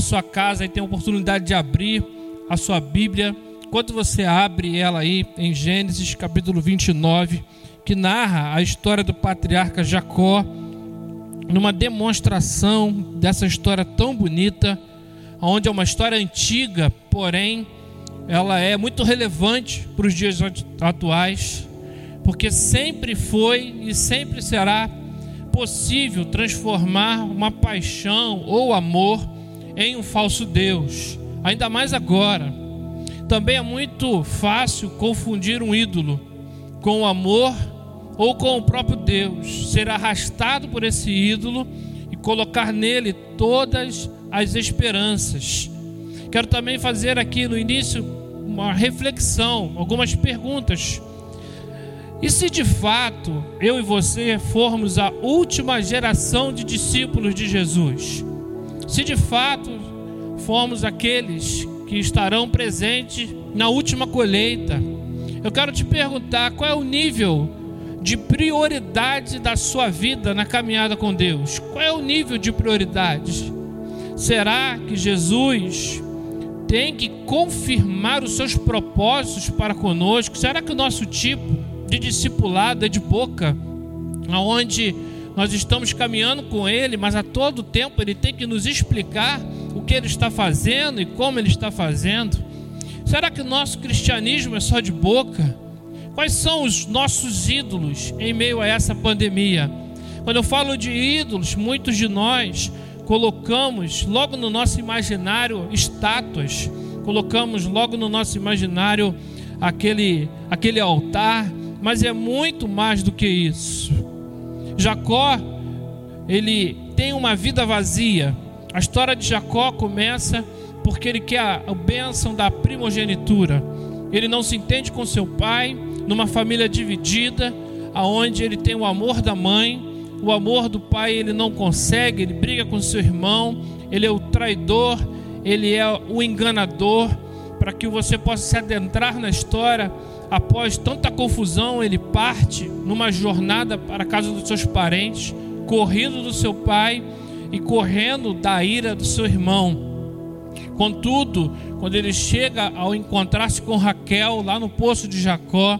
sua casa e tem a oportunidade de abrir a sua Bíblia, enquanto você abre ela aí em Gênesis capítulo 29, que narra a história do patriarca Jacó, numa demonstração dessa história tão bonita, onde é uma história antiga, porém ela é muito relevante para os dias atuais, porque sempre foi e sempre será possível transformar uma paixão ou amor em um falso Deus, ainda mais agora. Também é muito fácil confundir um ídolo com o amor ou com o próprio Deus, ser arrastado por esse ídolo e colocar nele todas as esperanças. Quero também fazer aqui no início uma reflexão, algumas perguntas. E se de fato eu e você formos a última geração de discípulos de Jesus? Se de fato formos aqueles que estarão presentes na última colheita, eu quero te perguntar qual é o nível de prioridade da sua vida na caminhada com Deus? Qual é o nível de prioridade? Será que Jesus tem que confirmar os seus propósitos para conosco? Será que o nosso tipo de discipulado é de boca, aonde nós estamos caminhando com Ele, mas a todo tempo Ele tem que nos explicar o que Ele está fazendo e como Ele está fazendo? Será que o nosso cristianismo é só de boca? Quais são os nossos ídolos em meio a essa pandemia? Quando eu falo de ídolos, muitos de nós colocamos logo no nosso imaginário estátuas, colocamos logo no nosso imaginário aquele, aquele altar, mas é muito mais do que isso. Jacó, ele tem uma vida vazia. A história de Jacó começa porque ele quer a bênção da primogenitura. Ele não se entende com seu pai, numa família dividida, aonde ele tem o amor da mãe, o amor do pai ele não consegue, ele briga com seu irmão, ele é o traidor, ele é o enganador, para que você possa se adentrar na história. Após tanta confusão, ele parte numa jornada para a casa dos seus parentes, correndo do seu pai e correndo da ira do seu irmão. Contudo, quando ele chega ao encontrar-se com Raquel lá no poço de Jacó,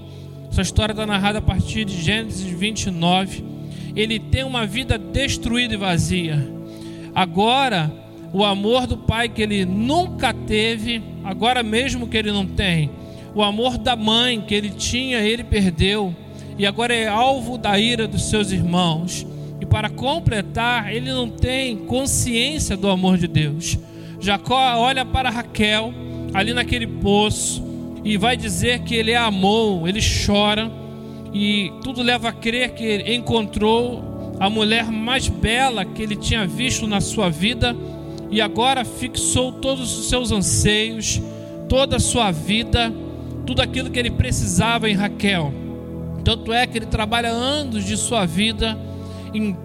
essa história está narrada a partir de Gênesis 29 ele tem uma vida destruída e vazia. Agora, o amor do pai que ele nunca teve, agora mesmo que ele não tem, o amor da mãe que ele tinha, ele perdeu, e agora é alvo da ira dos seus irmãos. E para completar, ele não tem consciência do amor de Deus. Jacó olha para Raquel, ali naquele poço, e vai dizer que ele a amou, ele chora e tudo leva a crer que ele encontrou a mulher mais bela que ele tinha visto na sua vida e agora fixou todos os seus anseios, toda a sua vida, tudo aquilo que ele precisava em Raquel. Tanto é que ele trabalha anos de sua vida em,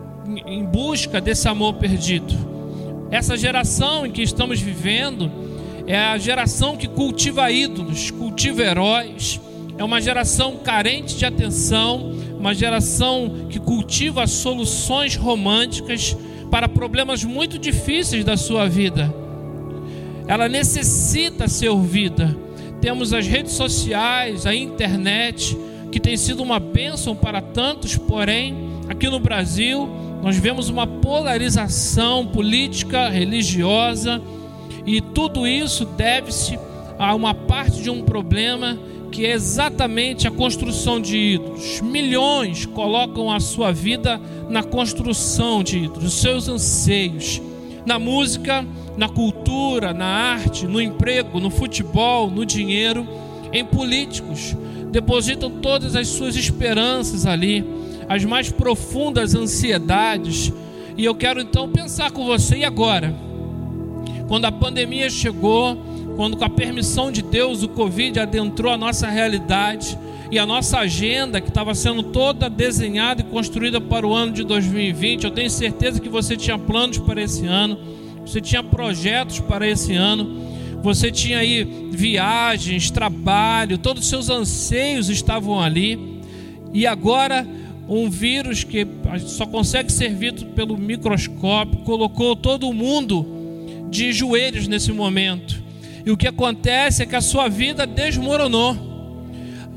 em busca desse amor perdido. Essa geração em que estamos vivendo é a geração que cultiva ídolos, cultiva heróis, é uma geração carente de atenção, uma geração que cultiva soluções românticas para problemas muito difíceis da sua vida. Ela necessita ser ouvida. Temos as redes sociais, a internet, que tem sido uma bênção para tantos, porém, aqui no Brasil, nós vemos uma polarização política, religiosa, e tudo isso deve-se a uma parte de um problema que é exatamente a construção de ídolos. Milhões colocam a sua vida na construção de ídolos, os seus anseios, na música, na cultura, na arte, no emprego, no futebol, no dinheiro, em políticos. Depositam todas as suas esperanças ali, as mais profundas ansiedades. E eu quero então pensar com você, e agora? Quando a pandemia chegou, quando com a permissão de Deus o Covid adentrou a nossa realidade e a nossa agenda que estava sendo toda desenhada e construída para o ano de 2020, eu tenho certeza que você tinha planos para esse ano, você tinha projetos para esse ano, você tinha aí viagens, trabalho, todos os seus anseios estavam ali. E agora um vírus que só consegue ser visto pelo microscópio colocou todo mundo de joelhos nesse momento. E o que acontece é que a sua vida desmoronou.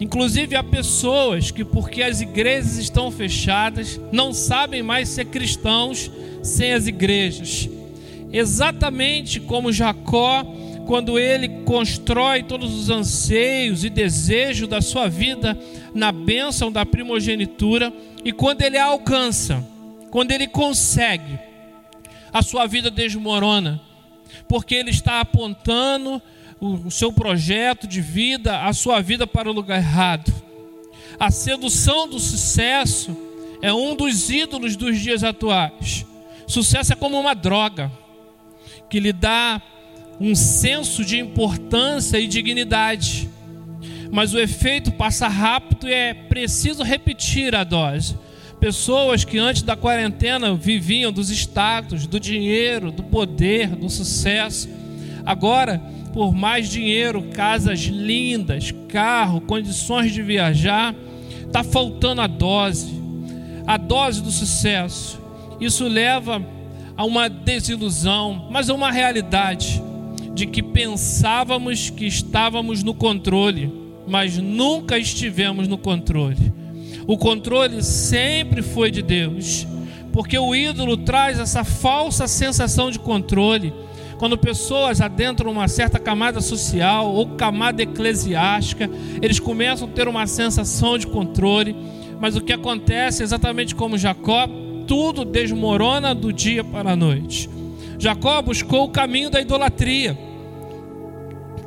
Inclusive há pessoas que, porque as igrejas estão fechadas, não sabem mais ser cristãos sem as igrejas. Exatamente como Jacó, quando ele constrói todos os anseios e desejos da sua vida na bênção da primogenitura, e quando ele alcança, quando ele consegue, a sua vida desmorona, porque ele está apontando o seu projeto de vida, a sua vida para o lugar errado. A sedução do sucesso é um dos ídolos dos dias atuais. Sucesso é como uma droga que lhe dá um senso de importância e dignidade. Mas o efeito passa rápido e é preciso repetir a dose. Pessoas que antes da quarentena viviam dos status, do dinheiro, do poder, do sucesso, agora por mais dinheiro, casas lindas, carro, condições de viajar, está faltando a dose, a dose do sucesso. Isso leva a uma desilusão, mas a uma realidade de que pensávamos que estávamos no controle, mas nunca estivemos no controle. O controle sempre foi de Deus, porque o ídolo traz essa falsa sensação de controle quando pessoas adentram uma certa camada social ou camada eclesiástica, eles começam a ter uma sensação de controle, mas o que acontece exatamente como Jacó, tudo desmorona do dia para a noite. Jacó buscou o caminho da idolatria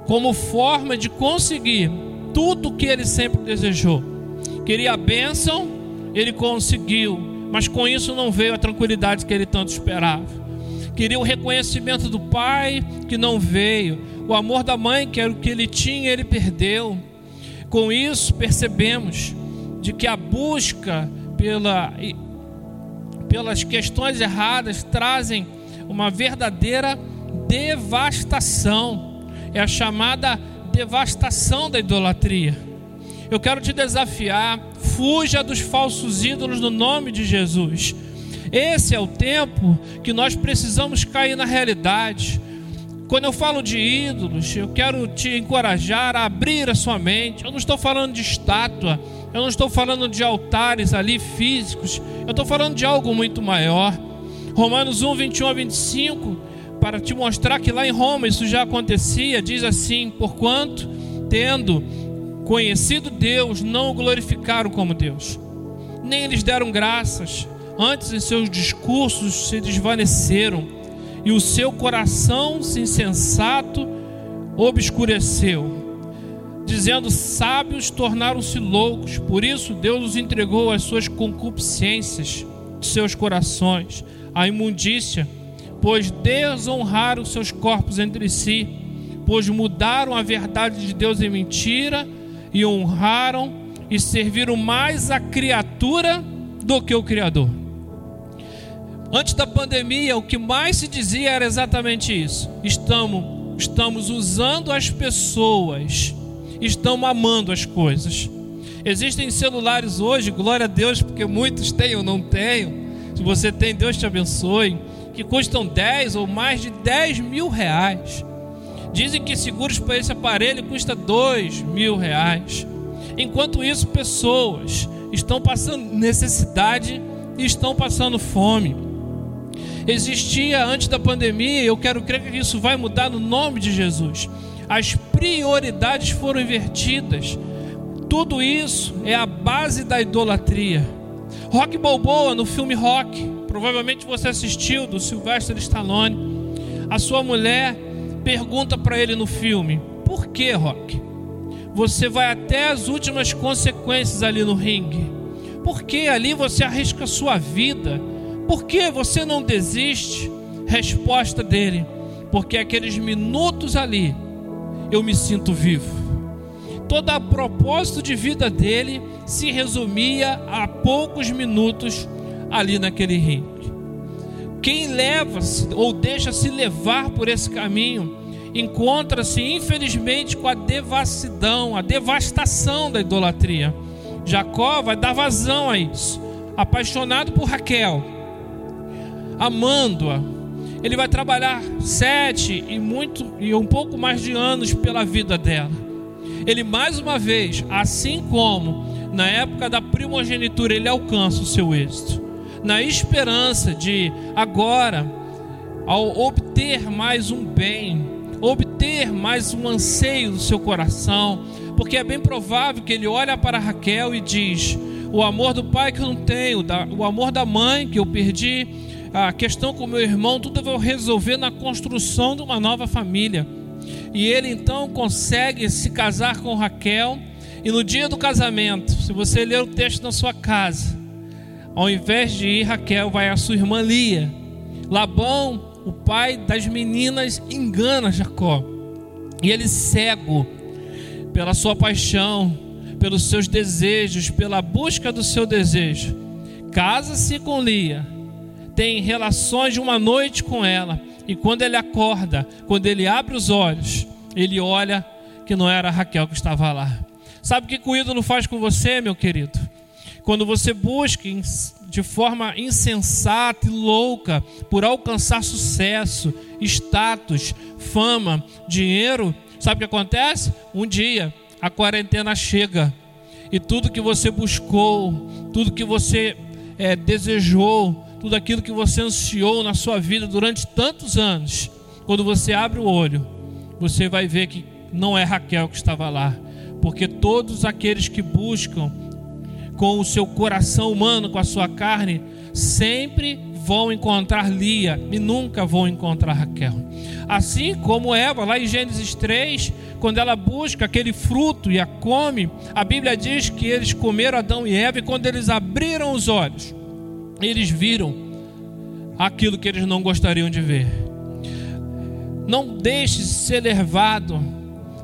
como forma de conseguir tudo o que ele sempre desejou. Queria a bênção, ele conseguiu, mas com isso não veio a tranquilidade que ele tanto esperava queria o reconhecimento do pai que não veio, o amor da mãe que era o que ele tinha, ele perdeu. Com isso, percebemos de que a busca pela, pelas questões erradas trazem uma verdadeira devastação. É a chamada devastação da idolatria. Eu quero te desafiar, fuja dos falsos ídolos no nome de Jesus. Esse é o tempo que nós precisamos cair na realidade. Quando eu falo de ídolos, eu quero te encorajar a abrir a sua mente. Eu não estou falando de estátua, eu não estou falando de altares ali físicos, eu estou falando de algo muito maior. Romanos 1, 21 a 25, para te mostrar que lá em Roma isso já acontecia, diz assim: Porquanto, tendo conhecido Deus, não o glorificaram como Deus, nem lhes deram graças Antes, em seus discursos se desvaneceram e o seu coração insensato obscureceu. Dizendo, sábios tornaram-se loucos, por isso Deus os entregou às suas concupiscências seus corações, à imundícia, pois desonraram seus corpos entre si, pois mudaram a verdade de Deus em mentira e honraram e serviram mais a criatura do que o Criador. Antes da pandemia, o que mais se dizia era exatamente isso. Estamos, estamos usando as pessoas, estamos amando as coisas. Existem celulares hoje, glória a Deus, porque muitos têm ou não têm. Se você tem, Deus te abençoe. Que custam 10 ou mais de 10 mil reais. Dizem que seguros para esse aparelho custa 2 mil reais. Enquanto isso, pessoas estão passando necessidade e estão passando fome existia antes da pandemia, eu quero crer que isso vai mudar no nome de Jesus. As prioridades foram invertidas. Tudo isso é a base da idolatria. Rock Balboa no filme Rock, provavelmente você assistiu do Sylvester Stallone. A sua mulher pergunta para ele no filme: "Por que, Rock? Você vai até as últimas consequências ali no ringue? Por que ali você arrisca a sua vida?" Por que você não desiste? Resposta dele: Porque aqueles minutos ali eu me sinto vivo. Todo o propósito de vida dele se resumia a poucos minutos ali naquele ringue. Quem leva-se ou deixa-se levar por esse caminho encontra-se, infelizmente, com a devassidão, a devastação da idolatria. Jacó vai dar vazão a isso. Apaixonado por Raquel, amando-a. Ele vai trabalhar sete e muito e um pouco mais de anos pela vida dela. Ele mais uma vez, assim como na época da primogenitura, ele alcança o seu êxito, na esperança de agora, ao obter mais um bem, obter mais um anseio do seu coração, porque é bem provável que ele olha para Raquel e diz: o amor do pai que eu não tenho, o amor da mãe que eu perdi, a questão com meu irmão, tudo eu vou resolver na construção de uma nova família. E ele então consegue se casar com Raquel. E no dia do casamento, se você ler o texto na sua casa, ao invés de ir Raquel, vai a sua irmã Lia. Labão, o pai das meninas, engana Jacó. E ele cego pela sua paixão, pelos seus desejos, pela busca do seu desejo, casa-se com Lia tem relações de uma noite com ela. E quando ele acorda, quando ele abre os olhos, ele olha que não era Raquel que estava lá. Sabe o que o ídolo faz com você, meu querido? Quando você busca de forma insensata e louca por alcançar sucesso, status, fama, dinheiro, sabe o que acontece? Um dia a quarentena chega e tudo que você buscou, tudo que você é, desejou, tudo aquilo que você ansiou na sua vida durante tantos anos, quando você abre o olho, você vai ver que não é Raquel que estava lá, porque todos aqueles que buscam com o seu coração humano, com a sua carne, sempre vão encontrar Lia e nunca vão encontrar Raquel. Assim como Eva, lá em Gênesis 3, quando ela busca aquele fruto e a come, a Bíblia diz que eles comeram Adão e Eva e quando eles abriram os olhos, eles viram aquilo que eles não gostariam de ver. Não deixe ser levado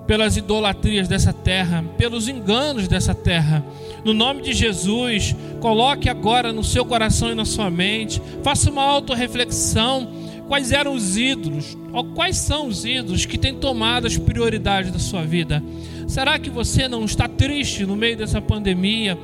pelas idolatrias dessa terra, pelos enganos dessa terra. No nome de Jesus, coloque agora no seu coração e na sua mente, faça uma autorreflexão. Quais eram os ídolos? Ou quais são os ídolos que têm tomado as prioridades da sua vida? Será que você não está triste no meio dessa pandemia?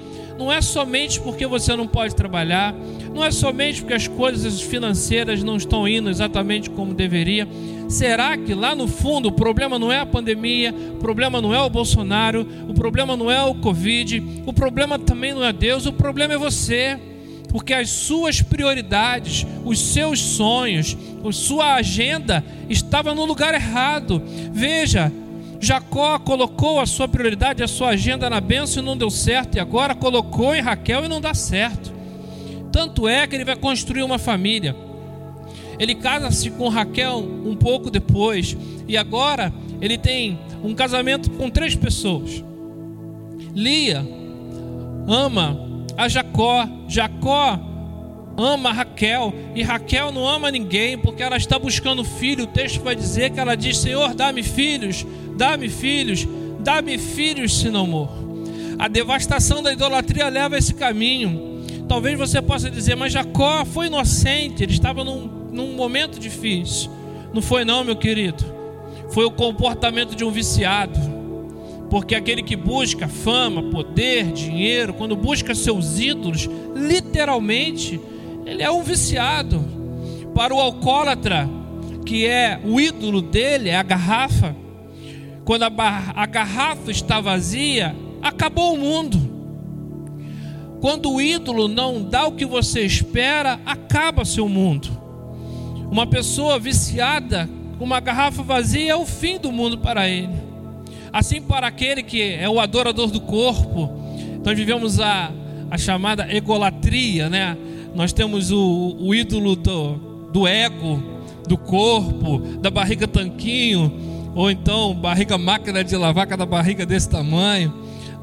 Não é somente porque você não pode trabalhar, não é somente porque as coisas financeiras não estão indo exatamente como deveria. Será que lá no fundo o problema não é a pandemia, o problema não é o Bolsonaro, o problema não é o Covid, o problema também não é Deus, o problema é você. Porque as suas prioridades, os seus sonhos, a sua agenda estava no lugar errado. Veja, Jacó colocou a sua prioridade, a sua agenda na bênção e não deu certo, e agora colocou em Raquel e não dá certo. Tanto é que ele vai construir uma família. Ele casa-se com Raquel um pouco depois, e agora ele tem um casamento com três pessoas. Lia ama a Jacó, Jacó ama Raquel e Raquel não ama ninguém porque ela está buscando filho. O texto vai dizer que ela diz: Senhor, dá-me filhos, dá-me filhos, dá-me filhos se não morro. A devastação da idolatria leva a esse caminho. Talvez você possa dizer, mas Jacó foi inocente, ele estava num, num momento difícil. Não foi, não, meu querido. Foi o comportamento de um viciado. Porque aquele que busca fama, poder, dinheiro, quando busca seus ídolos, literalmente ele é um viciado. Para o alcoólatra, que é o ídolo dele, é a garrafa, quando a, a garrafa está vazia, acabou o mundo. Quando o ídolo não dá o que você espera, acaba seu mundo. Uma pessoa viciada com uma garrafa vazia é o fim do mundo para ele. Assim para aquele que é o adorador do corpo, nós vivemos a, a chamada egolatria, né? Nós temos o, o ídolo do, do ego, do corpo, da barriga tanquinho, ou então barriga máquina de lavar cada barriga desse tamanho.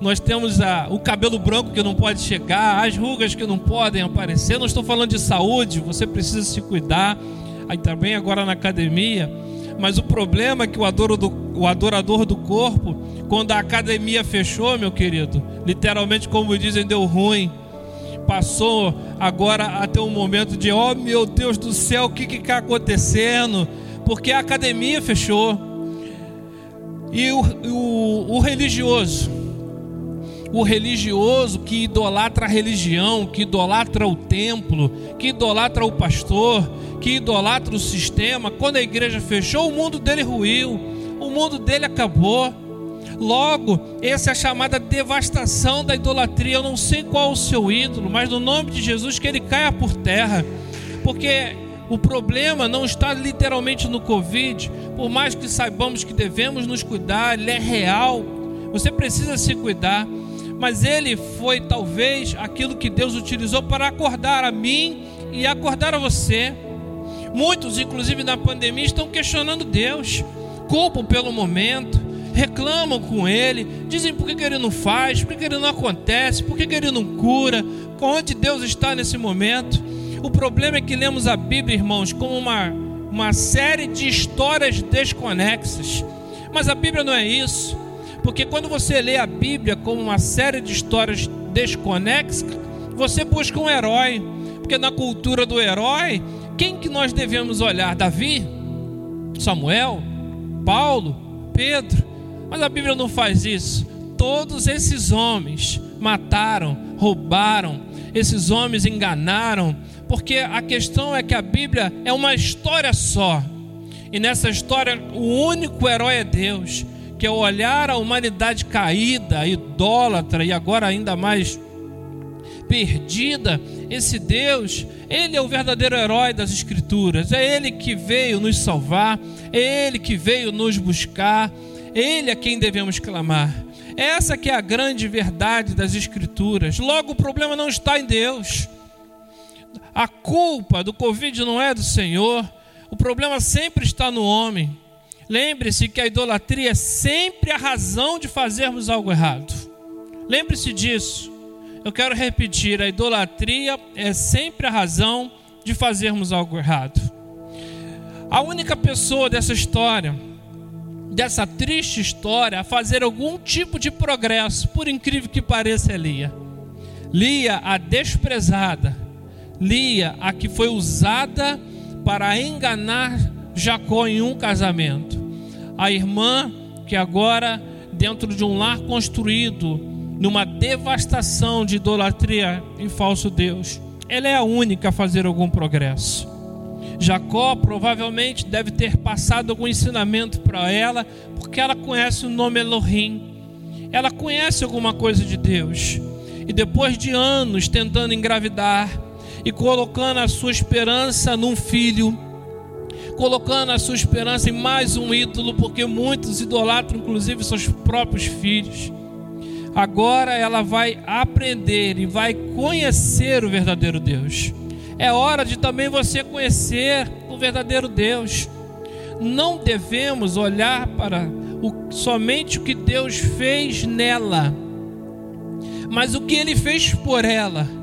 Nós temos a, o cabelo branco que não pode chegar, as rugas que não podem aparecer. Não estou falando de saúde, você precisa se cuidar. Aí também agora na academia. Mas o problema é que o adorador, do, o adorador do corpo, quando a academia fechou, meu querido, literalmente, como dizem, deu ruim passou agora a ter um momento de: oh meu Deus do céu, o que está acontecendo? Porque a academia fechou. E o, o, o religioso, o religioso que idolatra a religião, que idolatra o templo, que idolatra o pastor, que idolatra o sistema, quando a igreja fechou, o mundo dele ruiu, o mundo dele acabou. Logo, essa é a chamada devastação da idolatria. Eu não sei qual o seu ídolo, mas no nome de Jesus que ele caia por terra, porque o problema não está literalmente no Covid, por mais que saibamos que devemos nos cuidar, ele é real. Você precisa se cuidar mas ele foi talvez aquilo que Deus utilizou para acordar a mim e acordar a você. Muitos, inclusive na pandemia, estão questionando Deus, culpam pelo momento, reclamam com Ele, dizem por que, Ele não faz, por que, Ele não acontece, por que Ele não cura, onde Deus está nesse momento. O problema é que lemos a Bíblia, irmãos, como uma, uma série de histórias desconexas. Mas a Bíblia não é isso. Porque quando você lê a Bíblia como uma série de histórias desconexas, você busca um herói. Porque na cultura do herói, quem que nós devemos olhar? Davi? Samuel? Paulo? Pedro? Mas a Bíblia não faz isso. Todos esses homens mataram, roubaram, esses homens enganaram, porque a questão é que a Bíblia é uma história só. E nessa história, o único herói é Deus que é olhar a humanidade caída, idólatra e agora ainda mais perdida, esse Deus, Ele é o verdadeiro herói das Escrituras, é Ele que veio nos salvar, é Ele que veio nos buscar, Ele é quem devemos clamar. Essa que é a grande verdade das Escrituras. Logo, o problema não está em Deus. A culpa do Covid não é do Senhor. O problema sempre está no homem. Lembre-se que a idolatria é sempre a razão de fazermos algo errado. Lembre-se disso. Eu quero repetir: a idolatria é sempre a razão de fazermos algo errado. A única pessoa dessa história, dessa triste história, a fazer algum tipo de progresso, por incrível que pareça, é Lia. Lia, a desprezada, Lia, a que foi usada para enganar Jacó em um casamento a irmã que agora, dentro de um lar construído, numa devastação de idolatria em falso Deus, ela é a única a fazer algum progresso. Jacó provavelmente deve ter passado algum ensinamento para ela, porque ela conhece o nome Elohim, ela conhece alguma coisa de Deus. E depois de anos tentando engravidar e colocando a sua esperança num filho, colocando a sua esperança em mais um ídolo, porque muitos idolatram, inclusive, seus próprios filhos. Agora ela vai aprender e vai conhecer o verdadeiro Deus. É hora de também você conhecer o verdadeiro Deus. Não devemos olhar para o, somente o que Deus fez nela, mas o que ele fez por ela.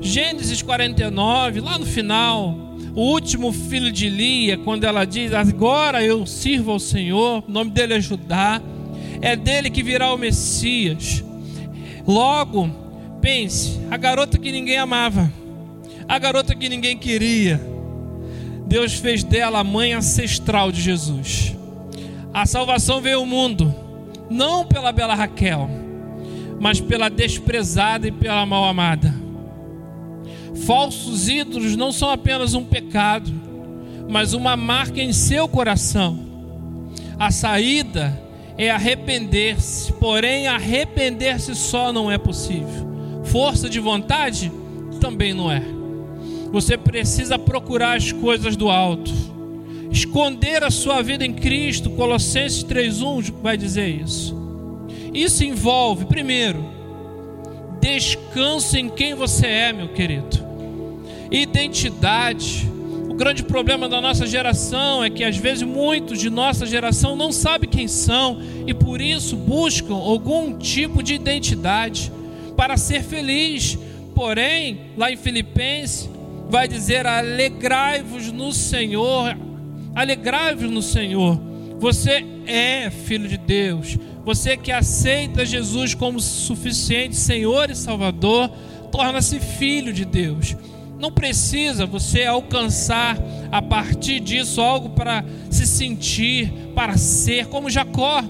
Gênesis 49, lá no final, o último filho de Lia, quando ela diz: Agora eu sirvo ao Senhor, o nome dele é Judá, é dele que virá o Messias. Logo, pense: a garota que ninguém amava, a garota que ninguém queria, Deus fez dela a mãe ancestral de Jesus. A salvação veio ao mundo, não pela bela Raquel, mas pela desprezada e pela mal amada. Falsos ídolos não são apenas um pecado, mas uma marca em seu coração. A saída é arrepender-se, porém, arrepender-se só não é possível. Força de vontade também não é. Você precisa procurar as coisas do alto, esconder a sua vida em Cristo. Colossenses 3:1 vai dizer isso. Isso envolve, primeiro, descanso em quem você é, meu querido identidade. O grande problema da nossa geração é que às vezes muitos de nossa geração não sabem quem são e por isso buscam algum tipo de identidade para ser feliz. Porém, lá em Filipenses vai dizer: "Alegrai-vos no Senhor". Alegrai-vos no Senhor. Você é filho de Deus. Você que aceita Jesus como suficiente Senhor e Salvador, torna-se filho de Deus. Não precisa você alcançar a partir disso algo para se sentir, para ser, como Jacó,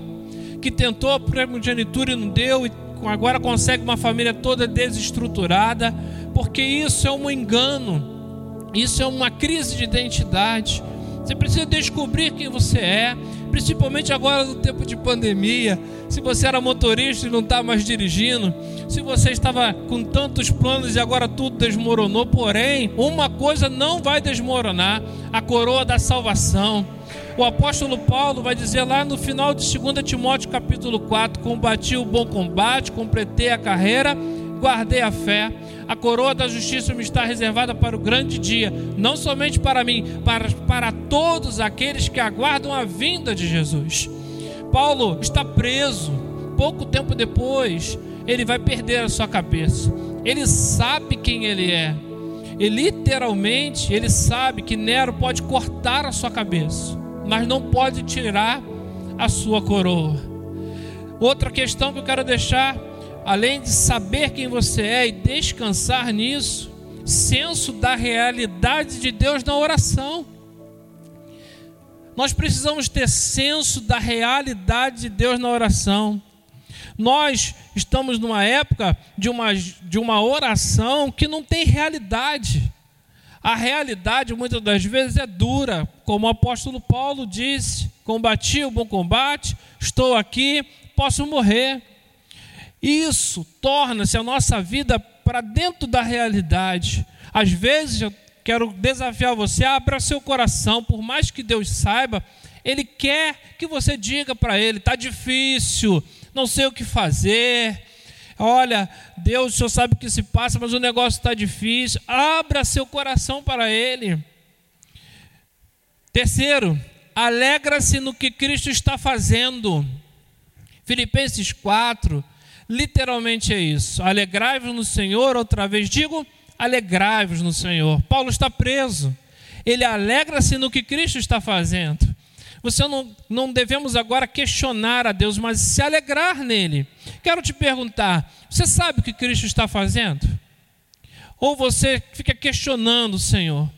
que tentou a primogenitura e não deu, e agora consegue uma família toda desestruturada, porque isso é um engano, isso é uma crise de identidade. Você precisa descobrir quem você é, principalmente agora no tempo de pandemia. Se você era motorista e não está mais dirigindo, se você estava com tantos planos e agora tudo desmoronou, porém, uma coisa não vai desmoronar: a coroa da salvação. O apóstolo Paulo vai dizer lá no final de 2 Timóteo capítulo 4: Combati o bom combate, completei a carreira, guardei a fé. A coroa da justiça me está reservada para o grande dia, não somente para mim, para, para todos aqueles que aguardam a vinda de Jesus. Paulo está preso. Pouco tempo depois, ele vai perder a sua cabeça. Ele sabe quem ele é. E literalmente, ele sabe que Nero pode cortar a sua cabeça, mas não pode tirar a sua coroa. Outra questão que eu quero deixar além de saber quem você é e descansar nisso, senso da realidade de Deus na oração. Nós precisamos ter senso da realidade de Deus na oração. Nós estamos numa época de uma, de uma oração que não tem realidade. A realidade muitas das vezes é dura, como o apóstolo Paulo disse: combati o bom combate, estou aqui, posso morrer. Isso torna-se a nossa vida para dentro da realidade. Às vezes eu quero desafiar você, abra seu coração, por mais que Deus saiba, Ele quer que você diga para Ele: está difícil, não sei o que fazer. Olha, Deus, o Senhor sabe o que se passa, mas o negócio está difícil. Abra seu coração para Ele. Terceiro, alegra-se no que Cristo está fazendo. Filipenses 4, literalmente é isso. Alegrai-vos no Senhor, outra vez digo, alegrai-vos no Senhor. Paulo está preso. Ele alegra-se no que Cristo está fazendo. Você não, não devemos agora questionar a Deus, mas se alegrar nele. Quero te perguntar: você sabe o que Cristo está fazendo? Ou você fica questionando o Senhor?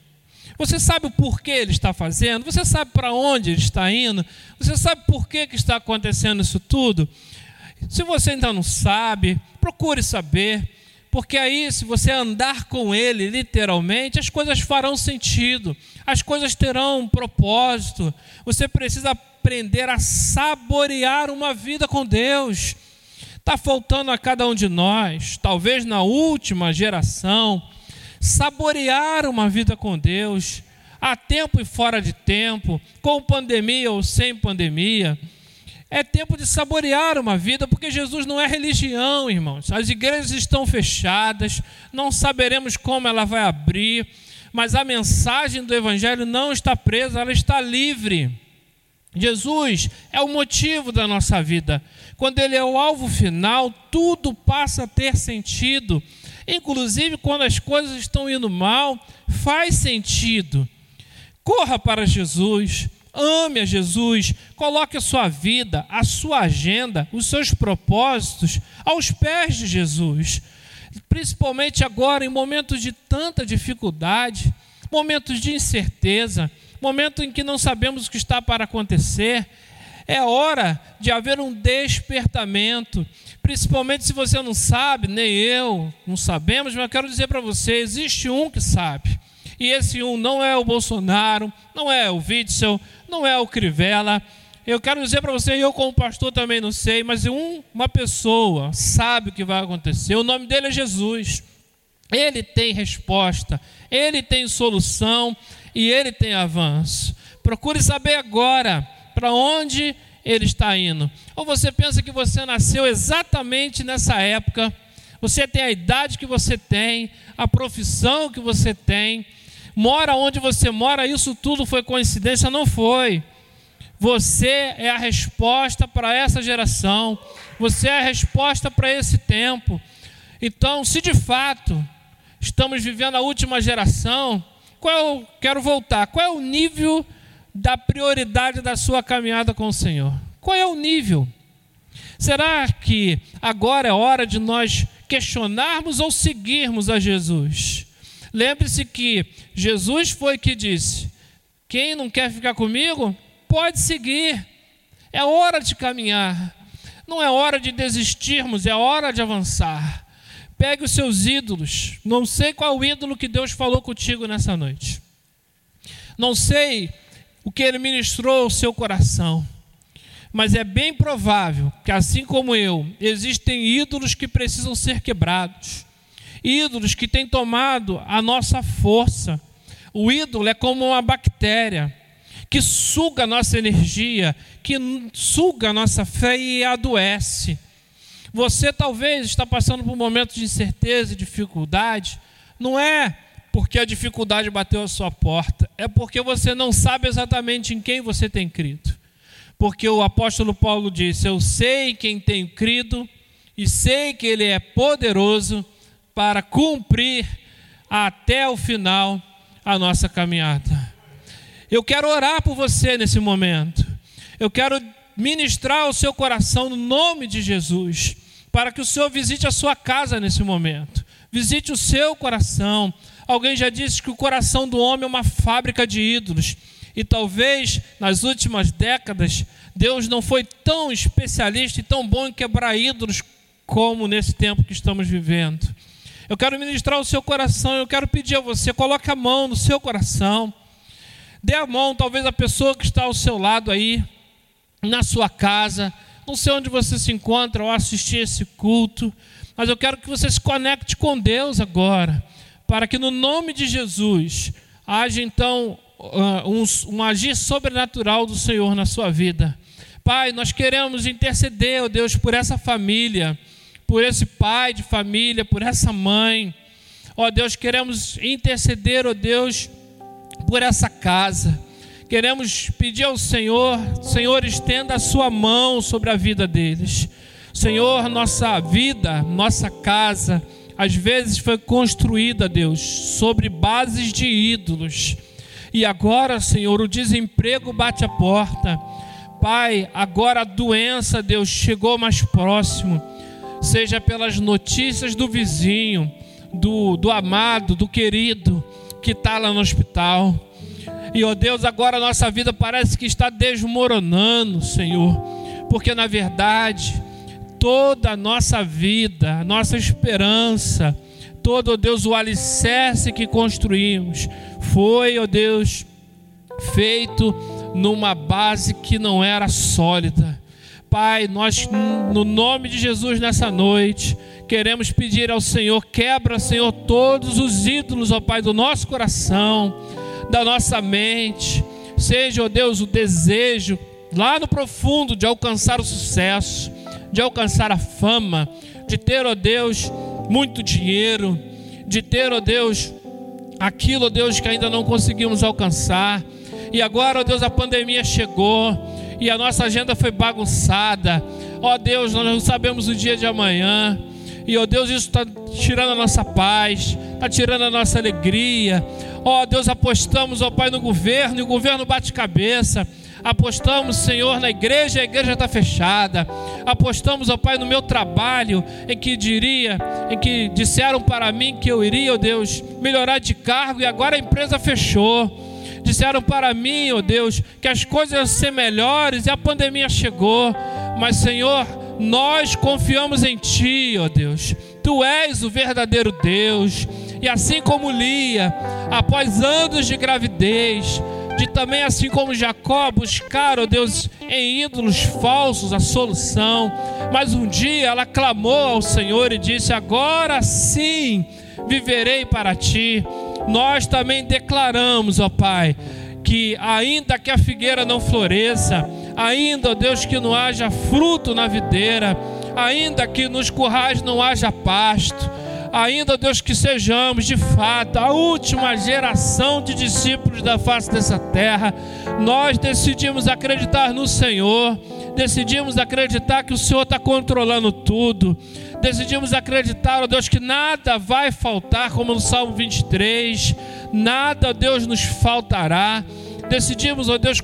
Você sabe o porquê ele está fazendo? Você sabe para onde ele está indo? Você sabe por que, que está acontecendo isso tudo? Se você ainda não sabe, procure saber, porque aí, se você andar com Ele, literalmente, as coisas farão sentido, as coisas terão um propósito. Você precisa aprender a saborear uma vida com Deus. Está faltando a cada um de nós, talvez na última geração, saborear uma vida com Deus, a tempo e fora de tempo, com pandemia ou sem pandemia é tempo de saborear uma vida, porque Jesus não é religião, irmãos. As igrejas estão fechadas, não saberemos como ela vai abrir, mas a mensagem do Evangelho não está presa, ela está livre. Jesus é o motivo da nossa vida. Quando Ele é o alvo final, tudo passa a ter sentido. Inclusive, quando as coisas estão indo mal, faz sentido. Corra para Jesus Ame a Jesus, coloque a sua vida, a sua agenda, os seus propósitos aos pés de Jesus. Principalmente agora, em momentos de tanta dificuldade, momentos de incerteza, momento em que não sabemos o que está para acontecer, é hora de haver um despertamento, principalmente se você não sabe, nem eu não sabemos, mas eu quero dizer para você: existe um que sabe. E esse um não é o Bolsonaro, não é o Witzel, não é o Crivella. Eu quero dizer para você, eu como pastor também não sei, mas um, uma pessoa sabe o que vai acontecer. O nome dele é Jesus. Ele tem resposta, ele tem solução e ele tem avanço. Procure saber agora para onde ele está indo. Ou você pensa que você nasceu exatamente nessa época, você tem a idade que você tem, a profissão que você tem, mora onde você mora, isso tudo foi coincidência? Não foi. Você é a resposta para essa geração, você é a resposta para esse tempo. Então, se de fato estamos vivendo a última geração, qual é quero voltar, qual é o nível da prioridade da sua caminhada com o Senhor? Qual é o nível? Será que agora é hora de nós questionarmos ou seguirmos a Jesus? Lembre-se que Jesus foi que disse: quem não quer ficar comigo, pode seguir. É hora de caminhar. Não é hora de desistirmos, é hora de avançar. Pegue os seus ídolos. Não sei qual ídolo que Deus falou contigo nessa noite. Não sei o que ele ministrou ao seu coração. Mas é bem provável que, assim como eu, existem ídolos que precisam ser quebrados, ídolos que têm tomado a nossa força. O ídolo é como uma bactéria que suga a nossa energia, que suga a nossa fé e adoece. Você talvez está passando por um momento de incerteza e dificuldade, não é porque a dificuldade bateu a sua porta, é porque você não sabe exatamente em quem você tem crido porque o apóstolo Paulo disse: Eu sei quem tenho crido e sei que Ele é poderoso para cumprir até o final a nossa caminhada. Eu quero orar por você nesse momento. Eu quero ministrar o seu coração no nome de Jesus, para que o Senhor visite a sua casa nesse momento. Visite o seu coração. Alguém já disse que o coração do homem é uma fábrica de ídolos. E talvez nas últimas décadas Deus não foi tão especialista e tão bom em quebrar ídolos como nesse tempo que estamos vivendo. Eu quero ministrar o seu coração, eu quero pedir a você, coloque a mão no seu coração. Dê a mão, talvez a pessoa que está ao seu lado aí, na sua casa, não sei onde você se encontra ao assistir esse culto, mas eu quero que você se conecte com Deus agora, para que no nome de Jesus haja então uh, um, um agir sobrenatural do Senhor na sua vida. Pai, nós queremos interceder, ó oh Deus, por essa família, por esse pai de família, por essa mãe. Ó Deus, queremos interceder, ó Deus, por essa casa. Queremos pedir ao Senhor, Senhor, estenda a sua mão sobre a vida deles. Senhor, nossa vida, nossa casa, às vezes foi construída, Deus, sobre bases de ídolos. E agora, Senhor, o desemprego bate a porta. Pai, agora a doença, Deus, chegou mais próximo. Seja pelas notícias do vizinho, do, do amado, do querido que está lá no hospital. E, ó Deus, agora a nossa vida parece que está desmoronando, Senhor. Porque, na verdade, toda a nossa vida, a nossa esperança, todo, ó Deus, o alicerce que construímos foi, ó Deus, feito numa base que não era sólida. Pai, nós, no nome de Jesus, nessa noite, queremos pedir ao Senhor, quebra, Senhor, todos os ídolos, ó Pai, do nosso coração, da nossa mente. Seja, ó Deus, o desejo lá no profundo de alcançar o sucesso, de alcançar a fama, de ter, ó Deus, muito dinheiro, de ter, ó Deus, aquilo, ó Deus, que ainda não conseguimos alcançar. E agora, ó Deus, a pandemia chegou e a nossa agenda foi bagunçada. Ó Deus, nós não sabemos o dia de amanhã. E ó Deus, isso está tirando a nossa paz, está tirando a nossa alegria. Ó Deus, apostamos, ó Pai, no governo, e o governo bate cabeça. Apostamos, Senhor, na igreja, a igreja está fechada. Apostamos, ó Pai, no meu trabalho, em que diria, em que disseram para mim que eu iria, ó Deus, melhorar de cargo e agora a empresa fechou. Disseram para mim, ó Deus, que as coisas iam ser melhores e a pandemia chegou. Mas, Senhor, nós confiamos em Ti, ó Deus. Tu és o verdadeiro Deus. E assim como Lia, após anos de gravidez, de também, assim como Jacó, buscar, ó Deus, em ídolos falsos a solução. Mas um dia ela clamou ao Senhor e disse: Agora sim viverei para ti. Nós também declaramos, ó Pai, que ainda que a figueira não floresça, ainda, ó Deus, que não haja fruto na videira, ainda que nos currais não haja pasto, ainda, Deus, que sejamos de fato a última geração de discípulos da face dessa terra, nós decidimos acreditar no Senhor, decidimos acreditar que o Senhor está controlando tudo, decidimos acreditar, ó Deus, que nada vai faltar, como no Salmo 23, nada, Deus, nos faltará. Decidimos, ó Deus,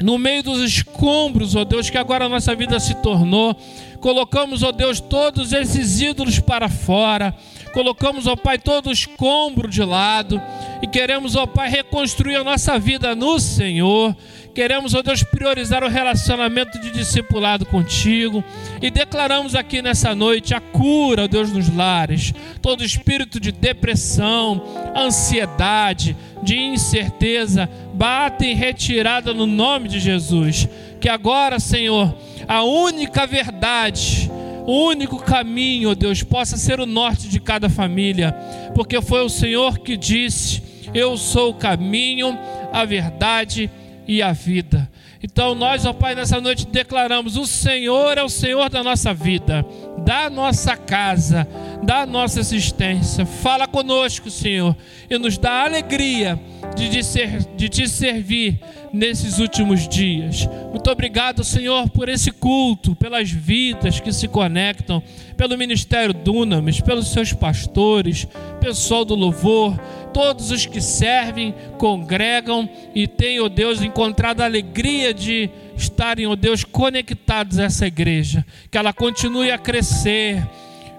no meio dos escombros, ó Deus, que agora a nossa vida se tornou, colocamos, ó Deus, todos esses ídolos para fora, colocamos, ó Pai, todo o escombro de lado e queremos, ó Pai, reconstruir a nossa vida no Senhor. Queremos, ó Deus, priorizar o relacionamento de discipulado contigo e declaramos aqui nessa noite a cura, ó Deus, nos lares. Todo espírito de depressão, ansiedade, de incerteza, bate em retirada no nome de Jesus. Que agora, Senhor, a única verdade, o único caminho, ó Deus, possa ser o norte de cada família, porque foi o Senhor que disse: Eu sou o caminho, a verdade e a vida. Então nós, ó Pai, nessa noite declaramos: o Senhor é o Senhor da nossa vida, da nossa casa, da nossa existência. Fala conosco, Senhor, e nos dá alegria de te, ser, de te servir nesses últimos dias. Muito obrigado, Senhor, por esse culto, pelas vidas que se conectam, pelo Ministério Dunamis, pelos seus pastores, pessoal do louvor, todos os que servem, congregam e têm, ó oh Deus, encontrado a alegria de estarem, ó oh Deus, conectados a essa igreja. Que ela continue a crescer,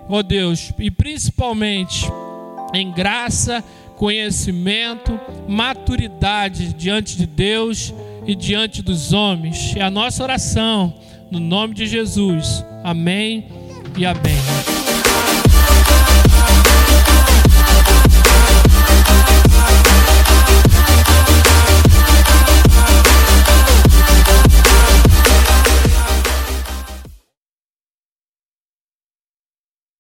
ó oh Deus, e principalmente em graça, conhecimento, maturidade diante de Deus e diante dos homens. É a nossa oração, no nome de Jesus. Amém e amém.